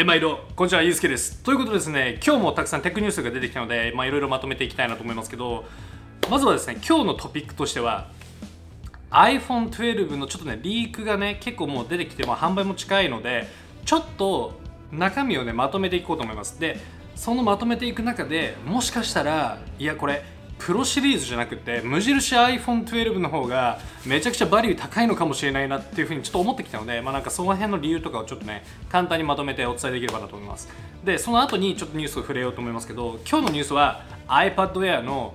え毎度こんにちはゆうすけです。ということですね今日もたくさんテクニュースが出てきたのでまあいろいろまとめていきたいなと思いますけどまずはですね今日のトピックとしては iPhone12 のちょっとねリークがね結構もう出てきて、まあ、販売も近いのでちょっと中身をねまとめていこうと思います。でそのまとめていく中でもしかしたらいやこれプロシリーズじゃなくて無印 iPhone12 の方がめちゃくちゃバリュー高いのかもしれないなっていうふうにちょっと思ってきたので、まあ、なんかその辺の理由とかをちょっとね簡単にまとめてお伝えできればなと思います。でその後にちょっとニュースを触れようと思いますけど今日のニュースは iPad Air の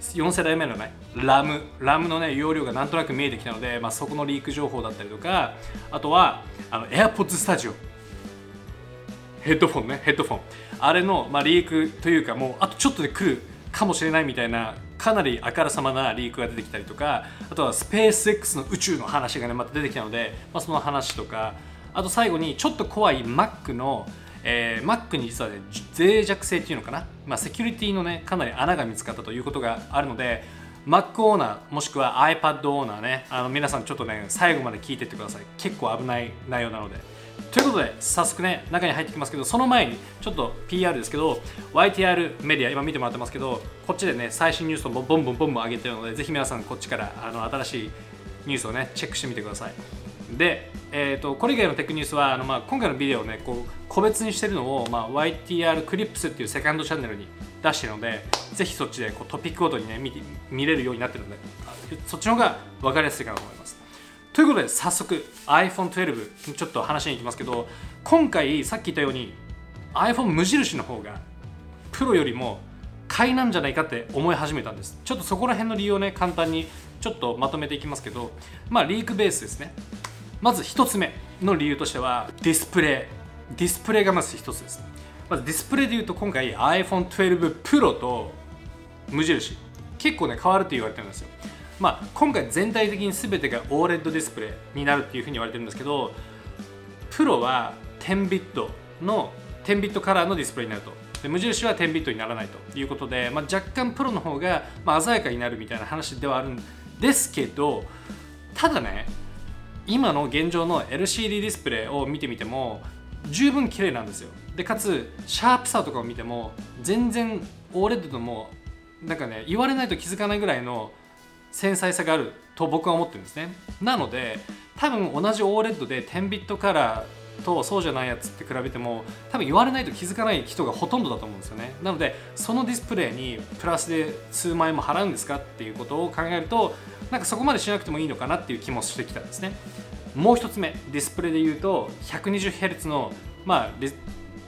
4世代目のね RAM, RAM のね容量がなんとなく見えてきたので、まあ、そこのリーク情報だったりとかあとはあの AirPods Studio ヘッドフォンねヘッドフォン。あれの、まあ、リークというかもうあとちょっとで来るかもしれないみたいなかなりあからさまなリークが出てきたりとかあとはスペース X の宇宙の話がねまた出てきたので、まあ、その話とか。あと最後にちょっと怖い Mac のえー、Mac に実はね脆弱性っていうのかな、まあ、セキュリティのねかなり穴が見つかったということがあるので Mac オーナーもしくは iPad オーナーねあの皆さんちょっとね最後まで聞いてってください。結構危ない内容なので。ということで早速ね中に入ってきますけどその前にちょっと PR ですけど YTR メディア今見てもらってますけどこっちでね最新ニュースをボンボンボンボン上げてるのでぜひ皆さんこっちからあの新しいニュースをねチェックしてみてください。で、えーと、これ以外のテックニュースはあの、まあ、今回のビデオをねこう個別にしてるのを、まあ、YTR クリップスっていうセカンドチャンネルに出してるのでぜひそっちでこうトピックごとにね見見れるようになってるのでそっちの方が分かりやすいかなと思います。ということで早速 iPhone12 ちょっと話に行きますけど今回さっき言ったように iPhone 無印の方がプロよりも買いなんじゃないかって思い始めたんです。ちょっとそこら辺の理由をね簡単にちょっとまとめていきますけどまあリークベースですね。まず1つ目の理由としてはディスプレイ。ディスプレイがまず1つです。まずディスプレイでいうと今回 iPhone12 Pro と無印。結構ね変わると言われてるんですよ。まあ、今回全体的に全てが OLED ディスプレイになるっていうふうに言われてるんですけどプロは10ビットの10ビットカラーのディスプレイになると。で無印は10ビットにならないということで、まあ、若干プロの方が、まあ、鮮やかになるみたいな話ではあるんですけどただね今の現状の LCD ディスプレイを見てみても十分綺麗なんですよ。でかつシャープさとかを見ても全然 OLED ともなんかね言われないと気づかないぐらいの繊細さがあると僕は思ってるんですね。なので多分同じ OLED で10ビットカラーとそうじゃないやつって比べても多分言われないと気づかない人がほとんどだと思うんですよね。なのでそのディスプレイにプラスで数万円も払うんですかっていうことを考えるとなんかそこまでしなくてもいいのかなっていう気もしてきたんですね。もう一つ目ディスプレイで言うと 120Hz のまあ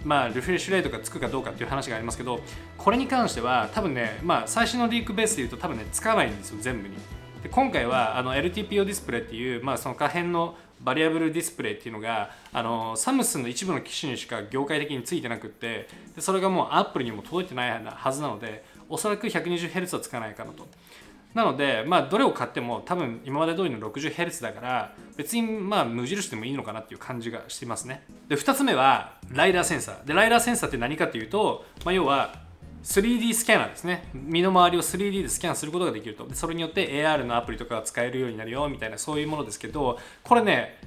まあ、リフレッシュレートがつくかどうかっていう話がありますけどこれに関しては多分ね、まあ、最新のリークベースで言うと多分ねつかないんですよ全部に。で今回はあの LTPO ディスプレイっていう、まあ、その可変のバリアブルディスプレイっていうのがあのサムスンの一部の機種にしか業界的についてなくってでそれがもうアップルにも届いてないはずなのでおそらく 120Hz はつかないかなと。なので、まあ、どれを買っても多分今まで通りの 60Hz だから別にまあ無印でもいいのかなっていう感じがしていますね。で2つ目はライダーセンサー。でライダーセンサーって何かっていうと、まあ、要は 3D スキャナーですね。身の回りを 3D でスキャンすることができると。それによって AR のアプリとかが使えるようになるよみたいなそういうものですけどこれね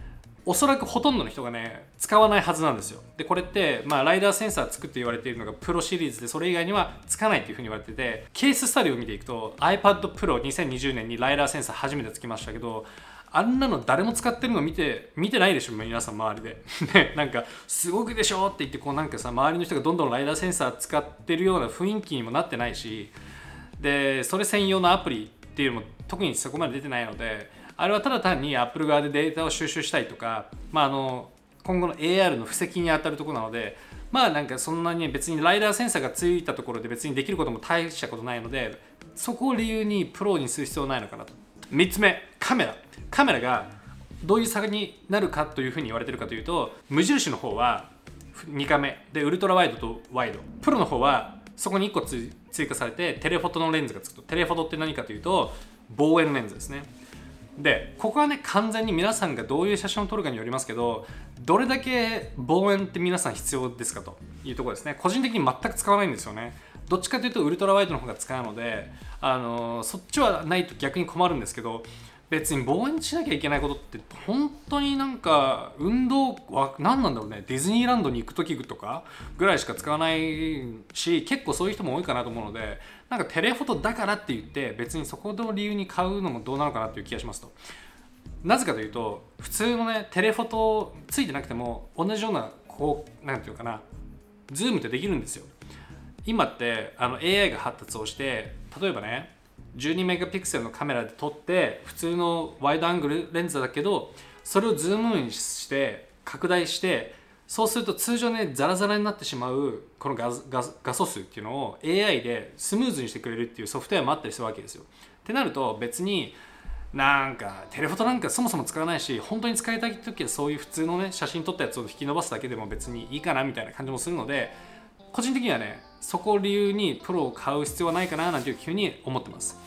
おそらくほとんどの人がね使わないはずなんですよ。でこれって、まあ、ライダーセンサー作って言われているのがプロシリーズでそれ以外にはつかないっていうふうに言われててケーススタディを見ていくと iPad Pro 2020年にライダーセンサー初めてつきましたけどあんなの誰も使ってるの見て見てないでしょ皆さん周りで。ねなんかすごくでしょって言ってこうなんかさ周りの人がどんどんライダーセンサー使ってるような雰囲気にもなってないしでそれ専用のアプリっていうのも特にそこまで出てないのであれはただ単に Apple 側でデータを収集したいとか、まあ、あの今後の AR の布石に当たるところなのでまあなんかそんなに別にライダーセンサーがついたところで別にできることも大したことないのでそこを理由にプロにする必要ないのかなと。3つ目カメラ。カメラがどういう差になるかというふうに言われてるかというと無印の方は2カメでウルトラワイドとワイド。プロの方はそこに1個追加されてテレフォトのレンズがつくと。テレフォトって何かというと望遠レンズですね。でここはね完全に皆さんがどういう写真を撮るかによりますけどどれだけ望遠って皆さん必要ですかというところですね。個人的に全く使わないんですよね。どっちかというとウルトラワイドの方が使うのであのそっちはないと逆に困るんですけど別に防衛しなきゃいけないことって本当になんか運動は何なんだろうね。ディズニーランドに行く時とかぐらいしか使わないし結構そういう人も多いかなと思うのでなんかテレフォトだからって言って別にそこの理由に買うのもどうなのかなっていう気がしますと。なぜかというと普通のねテレフォトついてなくても同じようなこうなんていうかなズームってできるんですよ。今ってあの AI が発達をして例えばね12メガピクセルのカメラで撮って普通の wide angle レンズだけどそれをズームインして拡大してそうすると通常ねザラザラになってしまうこの画素数っていうのを AI でスムーズにしてくれるっていうソフトウェアもあったりするわけですよ。ってなると別になんか telephoto なんかそもそも使わないし本当に使いたい時はそういう普通のね写真撮ったやつを引き伸ばすだけでも別にいいかなみたいな感じもするので個人的にはねそこを理由にプロを買う必要はないかななんていうふうに思ってます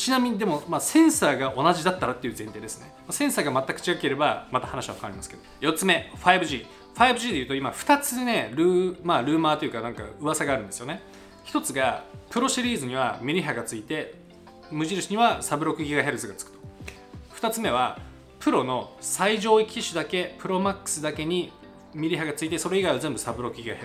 ちなみにでも、まあ、センサーが同じだったらっていう前提ですね。センサーが全く違ければまた話は変わりますけど。4つ目 5G 5G でいうと今2つねルー,、まあ、ルーマーというかなんか噂があるんですよね。1つがプロシリーズにはミリ波がついて無印にはサブ 6GHz がつくと。2つ目はプロの最上位機種だけプロマックスだけにミリ波がついてそれ以外は全部サブ 6GHz っ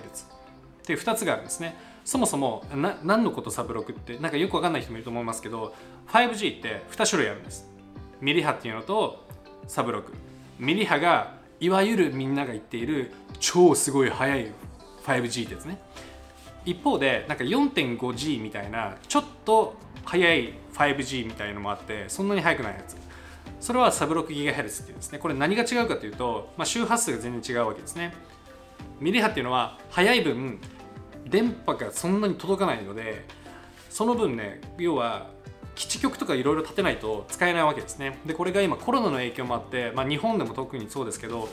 ていう2つがあるんですね。そもそもな何のことサブロクってなんかよくわかんない人もいると思いますけど 5G って2種類あるんです。ミリ波っていうのとサブロクミリ波がいわゆるみんなが言っている超すごい速い 5G ってやつね。一方でなんか 4.5G みたいなちょっと速い 5G みたいのもあってそんなに速くないやつ。それはサブ 6GHz っていうんですね。これ何が違うかというと、まあ、周波数が全然違うわけですね。ミリ波っていうのは速い分電波がそんなに届かないのでその分ね要は基地局とかいろいろ立てないと使えないわけですね。でこれが今コロナの影響もあって、まあ、日本でも特にそうですけど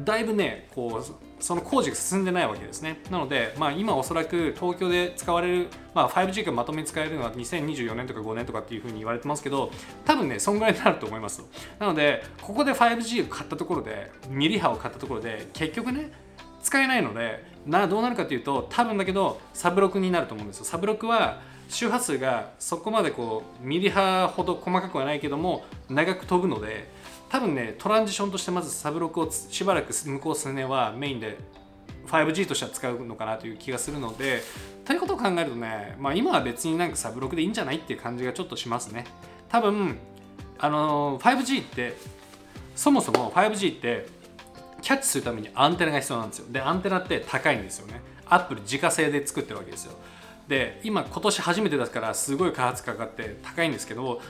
だいぶねこうその工事が進んでないわけですね。なので、まあ、今おそらく東京で使われる、まあ、5G がまとめに使えるのは2024年とか5年とかっていうふうに言われてますけど多分ねそんぐらいになると思います。なのでここで 5G を買ったところでミリ波を買ったところで結局ね使えないのでなどうなるかというと多分だけどサブロクになると思うんですよ。サブロクは周波数がそこまでこうミリ波ほど細かくはないけども長く飛ぶので多分ねトランジションとしてまずサブロクをしばらく向こう数年はメインで 5G としては使うのかなという気がするのでということを考えるとね、まあ、今は別になんかサブロクでいいんじゃないっていう感じがちょっとしますね。多分あの 5G ってそもそも 5G ってキャッチするためにアンテナが必要なんですよ。でアンテナって高いんですよね。アップル自家製で作ってるわけですよ。で今今年初めてだからすごい開発かかって高いんですけど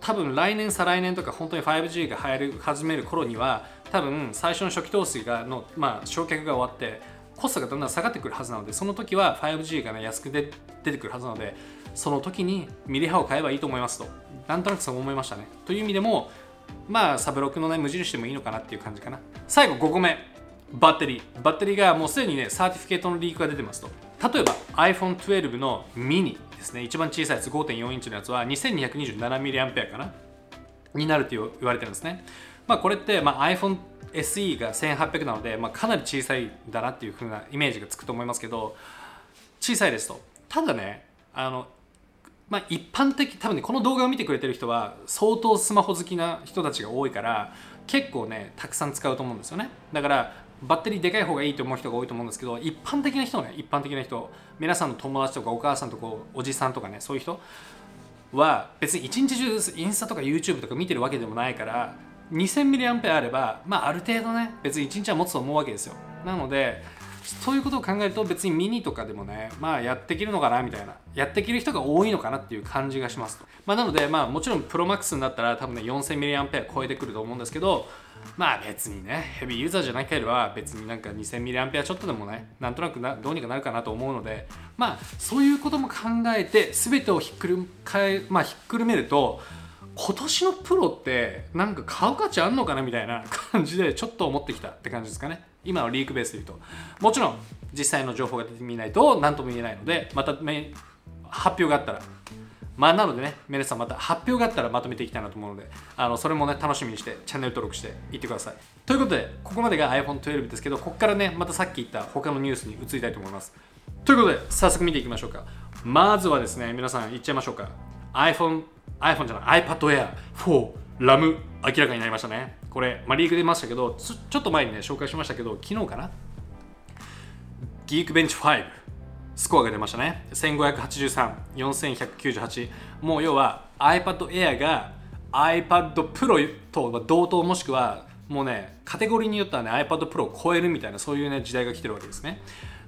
多分来年再来年とか本当に 5G が流行り始める頃には多分最初の初期投資がの、まあ、焼却が終わってコストがだんだん下がってくるはずなのでその時は 5G が、ね、安くで出てくるはずなのでその時にミリ波を買えばいいと思いますと。なんとなくそう思いましたね。という意味でもまあサブロックのね無印でもいいのかなっていう感じかな。最後5個目。バッテリー。バッテリーがもうすでにね certificate のリークが出てますと。例えば iPhone12 のミニですね。一番小さいやつ5.4インチのやつは 2227mAh かな。になるって言われてるんですね。まあこれって、まあ、iPhone SE が1800なので、まあ、かなり小さいだなっていう風なイメージがつくと思いますけど小さいですと。ただねあのまあ、一般的多分ねこの動画を見てくれてる人は相当スマホ好きな人たちが多いから結構ねたくさん使うと思うんですよね。だからバッテリーでかい方がいいと思う人が多いと思うんですけど一般的な人ね一般的な人皆さんの友達とかお母さんとかおじさんとかねそういう人は別に一日中インスタとか YouTube とか見てるわけでもないから 2000mAh あればまあある程度ね別に1日は持つと思うわけですよ。なのでそういうことを考えると別にミニとかでもねまあやっていけるのかなみたいなやっていける人が多いのかなっていう感じがしますまあ、なのでまあもちろんプロマックスになったら多分ね 4000mAh 超えてくると思うんですけどまあ別にねヘビーユーザーじゃなければ別になんか 2000mAh ちょっとでもねなんとなくなどうにかなるかなと思うのでまあそういうことも考えて全てをひっくる、まあ、ひっくるめると今年のプロってなんか買う価値あんのかなみたいな感じでちょっと思ってきたって感じですかね。今のリークベースで言うと。もちろん実際の情報が出てみないと何とも言えないのでまた発表があったら。まあなのでね皆さんまた発表があったらまとめていきたいなと思うのであのそれもね楽しみにしてチャンネル登録していってください。ということでここまでが iPhone12 ですけどここからねまたさっき言った他のニュースに移りたいと思います。ということで早速見ていきましょうか。まずはですね皆さん言っちゃいましょうか。iPhone iPhone じゃない iPad Air 4ラム明らかになりましたね。これ、まあ、リーク出ましたけどちょっと前にね紹介しましたけど昨日かな？ギークベンチ5スコアが出ましたね。1583、4198もう要は iPad Air が iPad Pro と同等もしくはもうねカテゴリーによってはね iPad Pro を超えるみたいなそういうね時代が来てるわけですね。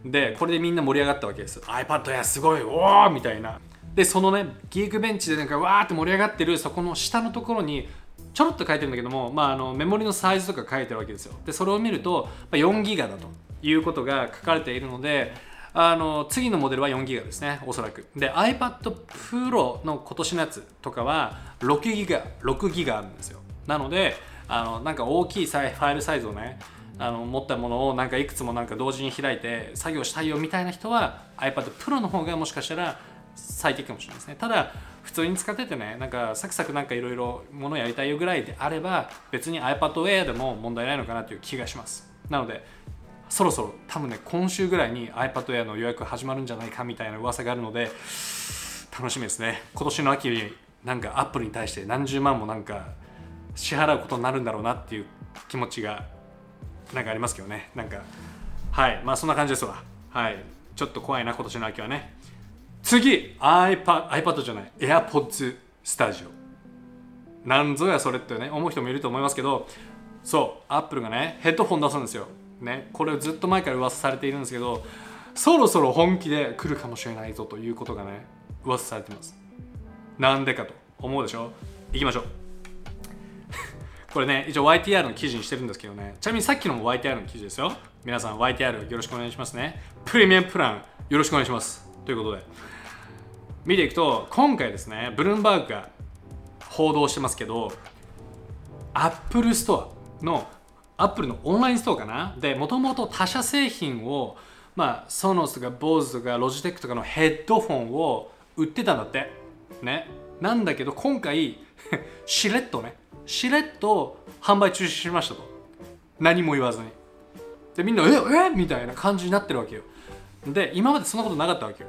でこれでみんな盛り上がったわけです。iPad Air すごいおおみたいな。でそのねギークベンチでなんかわーって盛り上がってるそこの下のところにちょろっと書いてるんだけども、まあ、あのメモリのサイズとか書いてるわけですよ。でそれを見ると4ギガだということが書かれているのであの次のモデルは4ギガですねおそらく。で iPad Pro の今年のやつとかは6ギガ6ギガあるんですよ。なのであのなんか大きいファイルサイズをねあの持ったものをなんかいくつもなんか同時に開いて作業したいよみたいな人は iPad Pro の方がもしかしたら最適かもしれないですね。ただ普通に使っててねなんかサクサクなんかいろいろものやりたいよぐらいであれば別に iPad Air でも問題ないのかなという気がします。なのでそろそろ多分ね今週ぐらいに iPad Air の予約始まるんじゃないかみたいな噂があるので楽しみですね。今年の秋になんかアップルに対して何十万もなんか支払うことになるんだろうなっていう気持ちがなんかありますけどね。なんかはい。まあそんな感じですわ。はい。ちょっと怖いな今年の秋はね。次 iPad, iPad じゃない AirPods Studio なんぞやそれってね思う人もいると思いますけどそうアップルがねヘッドフォン出すんですよ。ねこれずっと前から噂されているんですけどそろそろ本気で来るかもしれないぞということがね噂されてます。なんでかと思うでしょ？行きましょう。これね一応 YTR の記事にしてるんですけどねちなみにさっきのも YTR の記事ですよ。皆さん YTR よろしくお願いしますね。プレミアムプランよろしくお願いします。ということで。見ていくと今回ですねブルームバーグが報道してますけどアップルストアのアップルのオンラインストアかな？でもともと他社製品をまあソノスとか BOSE とかロジテックとかのヘッドフォンを売ってたんだって。ね。なんだけど今回 しれっとねしれっと販売中止しましたと。何も言わずに。でみんなええ？みたいな感じになってるわけよ。で今までそんなことなかったわけよ。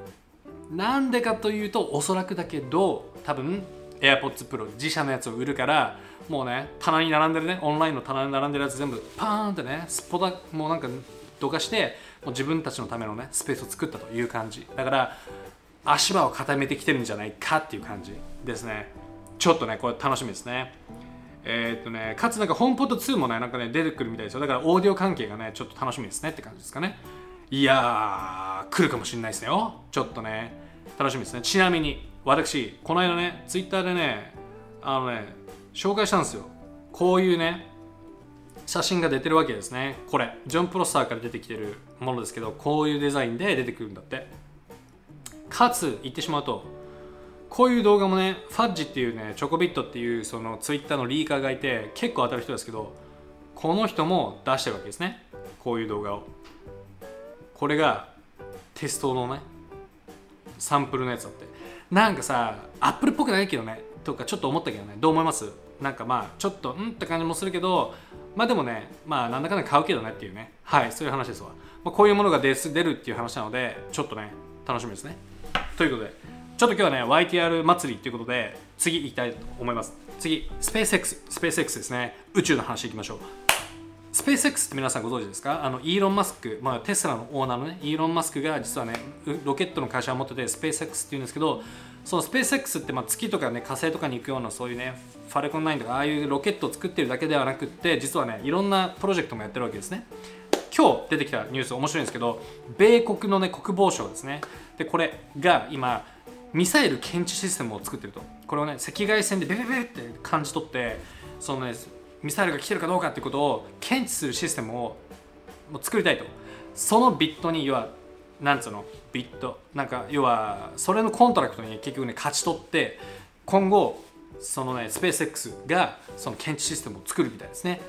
なんでかというとおそらくだけど多分 AirPods Pro 自社のやつを売るからもうね棚に並んでるねオンラインの棚に並んでるやつ全部パーンってねすっぽだもうなんかどかしてもう自分たちのためのねスペースを作ったという感じ。だから足場を固めてきてるんじゃないかっていう感じですね。ちょっとねこれ楽しみですね。えー、っとねかつなんかホームポット2もねなんかね出てくるみたいですよ。だからオーディオ関係がねちょっと楽しみですねって感じですかね。いや来るかもしれないですよちょっとね。楽しみですね。ちなみに私この間ねツイッターでねあのね紹介したんですよ。こういうね写真が出てるわけですね。これ。ジョン・プロスターから出てきてるものですけどこういうデザインで出てくるんだって。かつ言ってしまうとこういう動画もねファッジっていうねチョコビットっていうそのツイッターのリーカーがいて結構当たる人ですけどこの人も出してるわけですね。こういう動画を。これがテストのねサンプルのやつだって。なんかさアップルっぽくないけどねとかちょっと思ったけどねどう思います？なんかまあちょっとうんって感じもするけどまあでもねまあなんだかんだ買うけどねっていうね。はいそういう話ですわ、まあ、こういうものが出出るっていう話なのでちょっとね楽しみですね。ということでちょっと今日はね YTR 祭りということで次行きたいと思います。次スペース X スペース X ですね。宇宙の話いきましょう。スペース X って皆さんご存知ですか？あのイーロン・マスク、まあ、テスラのオーナーのねイーロン・マスクが実はねロケットの会社を持っててスペース X っていうんですけどそのスペース X ってまあ月とかね火星とかに行くようなそういうねファルコン9とかああいうロケットを作ってるだけではなくって実はねいろんなプロジェクトもやってるわけですね。今日出てきたニュース面白いんですけど米国のね国防省ですね。でこれが今ミサイル検知システムを作ってると。これをね赤外線でベベベって感じ取ってそのねミサイルが来てるかどうかっていうことを検知するシステムをもう作りたいと。その bid に要はなんつうの？ bid。なんか要はそれの contract に結局ね勝ち取って今後そのねスペース X がその検知システムを作るみたいですね。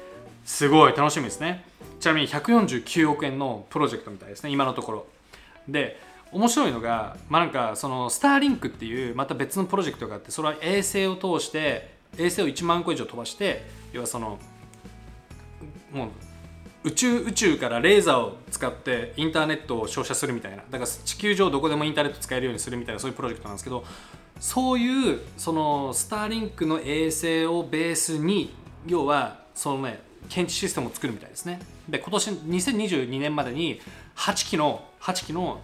すごい楽しみですね。ちなみに149億円のプロジェクトみたいですね今のところ。で面白いのがまあなんかそのスターリンクっていうまた別のプロジェクトがあってそれは衛星を通して衛星を1万個以上飛ばして要はそのもう宇宙宇宙からレーザーを使ってインターネットを照射するみたいな。だから地球上どこでもインターネット使えるようにするみたいなそういうプロジェクトなんですけどそういうそのスターリンクの衛星をベースに要はそのね検知システムを作るみたいですね。で今年2022年までに8機の8機の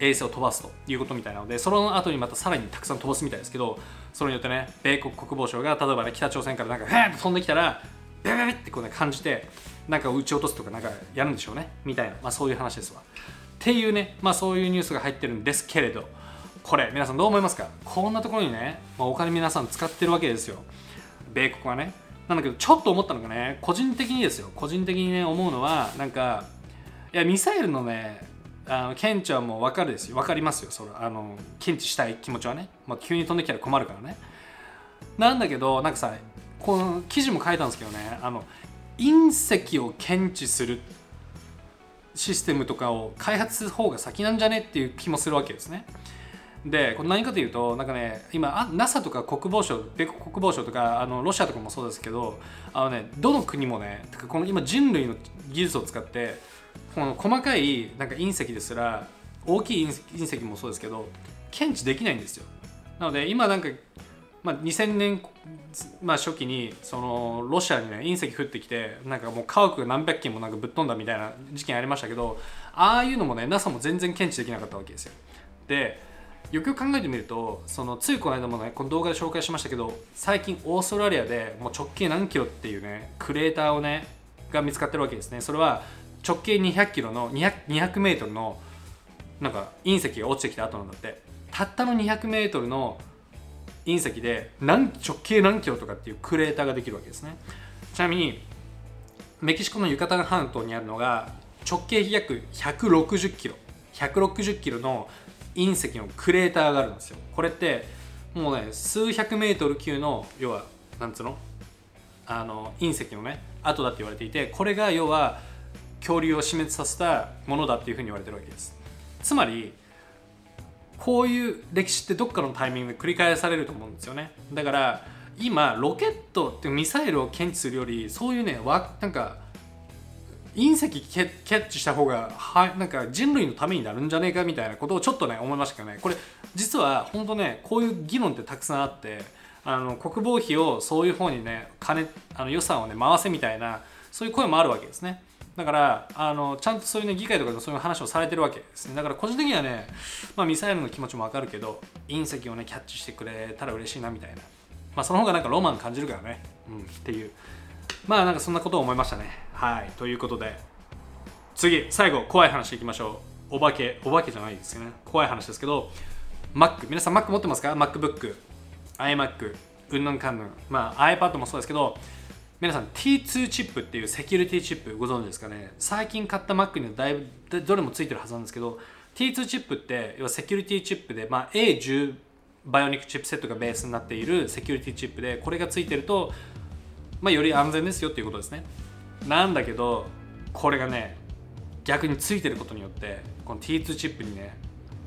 衛星を飛ばすということみたいなのでその後にまたさらにたくさん飛ばすみたいですけどそれによってね米国国防省が例えばね北朝鮮からなんかへーって飛んできたらベベベってこうね感じてなんか撃ち落とすとかなんかやるんでしょうねみたいな、まあ、そういう話ですわ。っていうね、まあ、そういうニュースが入ってるんですけれどこれ皆さんどう思いますか？こんなところにね、まあ、お金皆さん使ってるわけですよ。米国はね。なんだけどちょっと思ったのがね個人的にですよ。個人的にね思うのはなんかいやミサイルのねあの検知はもう分かるですよ。分かりますよそれあの検知したい気持ちはね、まあ、急に飛んできたら困るからね。なんだけどなんかさこの記事も書いたんですけどね。あの隕石を検知するシステムとかを開発する方が先なんじゃねっていう気もするわけですね。でこれ何かというとなんかね今 NASA とか国防省米国国防省とかあのロシアとかもそうですけどあのねどの国もねこの今人類の技術を使ってこの細かいなんか隕石ですら大きい隕石もそうですけど検知できないんですよ。なので今なんか、まあ、2000年、まあ、初期にそのロシアにね隕石降ってきてなんかもう家屋が何百件もなんかぶっ飛んだみたいな事件ありましたけどああいうのもね NASA も全然検知できなかったわけですよ。でよくよく考えてみるとそのついこの間もねこの動画で紹介しましたけど最近オーストラリアでもう直径何キロっていうねクレーターをねが見つかってるわけですね。それは直径200キロの 200, メートルのなんか隕石が落ちてきた後なんだって。たったの200メートルの隕石で何直径何キロとかっていうクレーターができるわけですね。ちなみにメキシコのユカタン半島にあるのが直径約160キロ。160キロの隕石のクレーターがあるんですよ。これってもうね数百メートル級の要はなんつうの？あの隕石のね跡だって言われていてこれが要は恐竜を死滅させたものだっていうふうに言われてるわけです。つまりこういう歴史ってどっかのタイミングで繰り返されると思うんですよね。だから今ロケットってミサイルを検知するよりそういうねわなんか隕石キャッチした方がはなんか人類のためになるんじゃねえかみたいなことをちょっとね思いましたけどね。これ実は本当ねこういう議論ってたくさんあってあの国防費をそういう方にね金あの予算をね回せみたいなそういう声もあるわけですね。だからあのちゃんとそういうね議会とかでそういう話をされてるわけですね。だから個人的にはね、まあ、ミサイルの気持ちもわかるけど隕石をねキャッチしてくれたら嬉しいなみたいな。まあその方がなんかロマン感じるからね。うんっていう。まあなんかそんなことを思いましたね。はい。ということで次最後怖い話いきましょう。お化けお化けじゃないですよね。怖い話ですけど Mac 皆さん Mac 持ってますか？MacBook iMac うんぬんかんぬん。まあ iPad もそうですけど皆さん T2 チップっていうセキュリティチップご存知ですかね？最近買った Mac にはだいぶどれもついてるはずなんですけど T2 チップって要はセキュリティチップで、まあ、A10 バイオニックチップセットがベースになっているセキュリティチップでこれがついてると、まあ、より安全ですよっていうことですね。なんだけどこれがね逆についてることによってこの T2 チップにね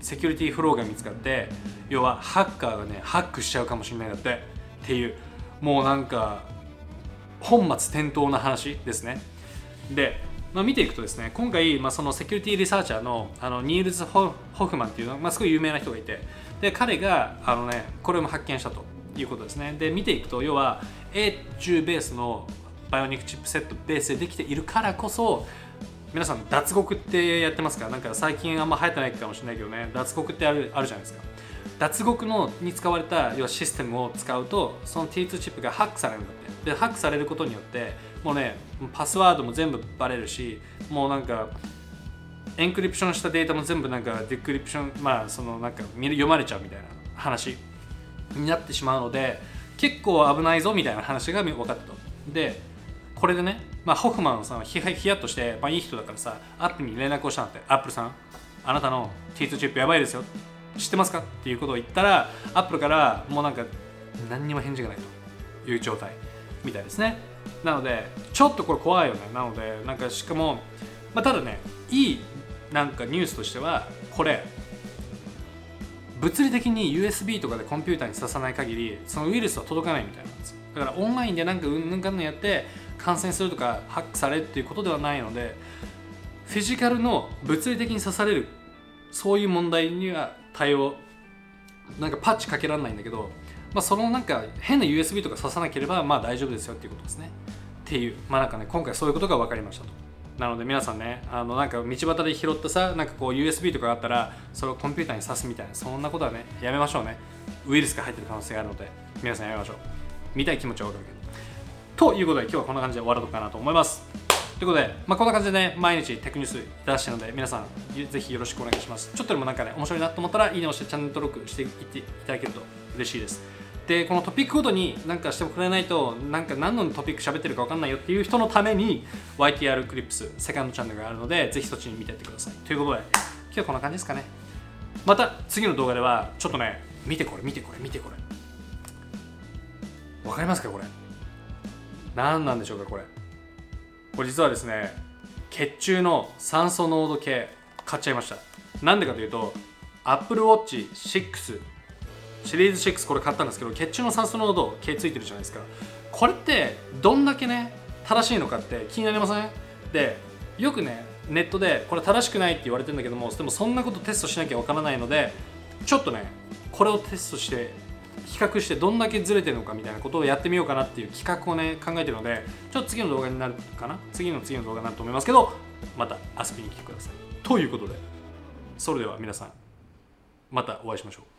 セキュリティフローが見つかって要はハッカーがねハックしちゃうかもしれないんだってっていうもうなんか本末転倒な話ですね。で、まあ、見ていくとですね今回、まあ、そのセキュリティリサーチャーのあのニールズ・ホフマンっていうの、まあ、すごい有名な人がいてで彼があの、ね、これも発見したということですね。で見ていくと要は A10 ベースのバイオニックチップセットベースでできているからこそ皆さん脱獄ってやってますか？なんか最近あんま流行ってないかもしれないけどね脱獄ってあるあるじゃないですか。脱獄のに使われた要はシステムを使うとその T2 チップがハックされるんだって。でハックされることによってもうねパスワードも全部バレるしもうなんか encryption したデータも全部なんか decryption まあそのなんか読まれちゃうみたいな話になってしまうので結構危ないぞみたいな話が分かったと。でこれでね、まあ、ホフマンさんはヒヤッとして、まあ、いい人だからさアップルに連絡をしたんだって。アップルさんあなたの T2 チップやばいですよ。知ってますかっていうことを言ったらアップルからもうなんか何にも返事がないという状態みたいですね。なのでちょっとこれ怖いよね。なのでなんかしかも、まあ、ただねいいなんかニュースとしてはこれ物理的に USB とかでコンピューターに刺さない限りそのウイルスは届かないみたいなんです。よだからオンラインでなんかうんぬんかんぬんやって感染するとかハックされるっていうことではないのでフィジカルの物理的に刺されるそういう問題には対応なんかパッチかけられないんだけど、まあ、そのなんか変な USB とか刺さなければまあ大丈夫ですよっていうことですね。っていうまあなんかね今回そういうことが分かりましたと。なので皆さんねあのなんか道端で拾ったさなんかこう USB とかがあったらそれをコンピューターに挿すみたいなそんなことはねやめましょうね。ウイルスが入ってる可能性があるので皆さんやめましょう。見たい気持ちは分かるけど。ということで今日はこんな感じで終わろうかなと思います。ということで、まあ、こんな感じでね、毎日テクニュース出してるので、皆さん、ぜひよろしくお願いします。ちょっとでもなんかね、面白いなと思ったら、いいねをしてチャンネル登録していっていただけると嬉しいです。で、このトピックごとになんかしてくれないと、なんか何のトピック喋ってるか分かんないよっていう人のために、YTR クリップス、セカンドチャンネルがあるので、ぜひそっちに見ていってください。ということで、今日はこんな感じですかね。また次の動画では、ちょっとね、見てこれ、見てこれ、見てこれ。わかりますかこれ。何なんでしょうかこれ。これ実はですね、血中の酸素濃度計買っちゃいました。なんでかというと Apple Watch 6シリーズ6これ買ったんですけど血中の酸素濃度計ついてるじゃないですか。これってどんだけね正しいのかって気になりません？でよくねネットでこれ正しくないって言われてるんだけどもでもそんなことテストしなきゃわからないのでちょっとねこれをテストして比較してどんだけずれてるのかみたいなことをやってみようかなっていう企画をね考えてるのでちょっと次の動画になるかな？次の次の動画になると思いますけどまた遊びに来てください。ということでそれでは皆さんまたお会いしましょう。